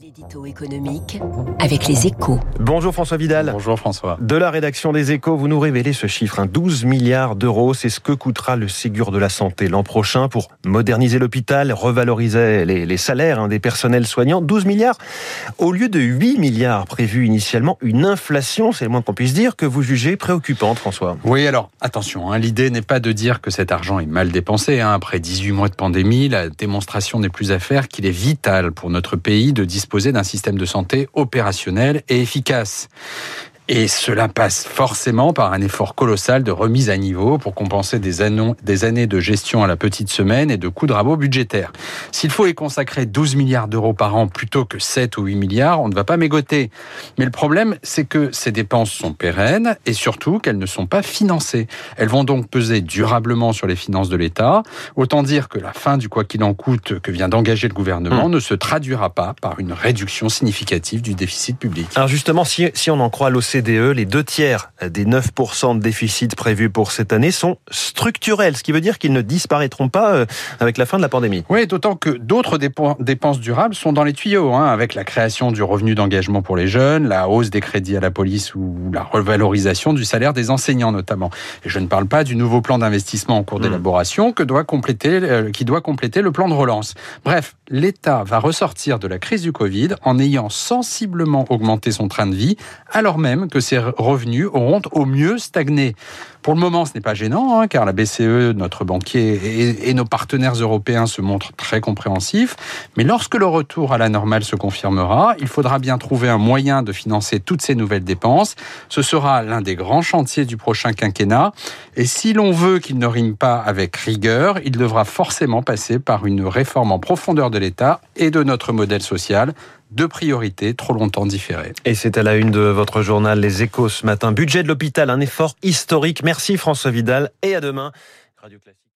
L'édito économique avec les échos. Bonjour François Vidal. Bonjour François. De la rédaction des échos, vous nous révélez ce chiffre, 12 milliards d'euros, c'est ce que coûtera le Ségur de la Santé l'an prochain pour moderniser l'hôpital, revaloriser les, salaires hein, des personnels soignants. 12 milliards au lieu de 8 milliards prévus initialement. Une inflation, c'est le moins qu'on puisse dire, que vous jugez préoccupante François. Oui, alors attention, hein, l'idée n'est pas de dire que cet argent est mal dépensé. Hein. Après 18 mois de pandémie, la démonstration n'est plus à faire qu'il est vital pour notre pays de disposer d'un système de santé opérationnel et efficace. Et cela passe forcément par un effort colossal de remise à niveau pour compenser des, années de gestion à la petite semaine et de coups de rabot budgétaires. S'il faut y consacrer 12 milliards d'euros par an plutôt que 7 ou 8 milliards, on ne va pas mégoter. Mais le problème, c'est que ces dépenses sont pérennes et surtout qu'elles ne sont pas financées. Elles vont donc peser durablement sur les finances de l'État. Autant dire que la fin du quoi qu'il en coûte que vient d'engager le gouvernement mmh. ne se traduira pas par une réduction significative du déficit public. Alors justement, si, si on en croit l'OCDE, E, les deux tiers des 9% de déficit prévus pour cette année sont structurels, ce qui veut dire qu'ils ne disparaîtront pas euh, avec la fin de la pandémie. Oui, d'autant que d'autres dépenses durables sont dans les tuyaux, hein, avec la création du revenu d'engagement pour les jeunes, la hausse des crédits à la police ou la revalorisation du salaire des enseignants notamment. Et je ne parle pas du nouveau plan d'investissement en cours hmm. d'élaboration que doit compléter, euh, qui doit compléter le plan de relance. Bref, l'État va ressortir de la crise du Covid en ayant sensiblement augmenté son train de vie, alors même que ses revenus auront au mieux stagné. Pour le moment, ce n'est pas gênant, hein, car la BCE, notre banquier et, nos partenaires européens se montrent très compréhensifs. Mais lorsque le retour à la normale se confirmera, il faudra bien trouver un moyen de financer toutes ces nouvelles dépenses. Ce sera l'un des grands chantiers du prochain quinquennat. Et si l'on veut qu'il ne rime pas avec rigueur, il devra forcément passer par une réforme en profondeur de l'État et de notre modèle social deux priorités trop longtemps différées. Et c'est à la une de votre journal Les Échos ce matin. Budget de l'hôpital, un effort historique. Merci François Vidal et à demain. Radio Classique.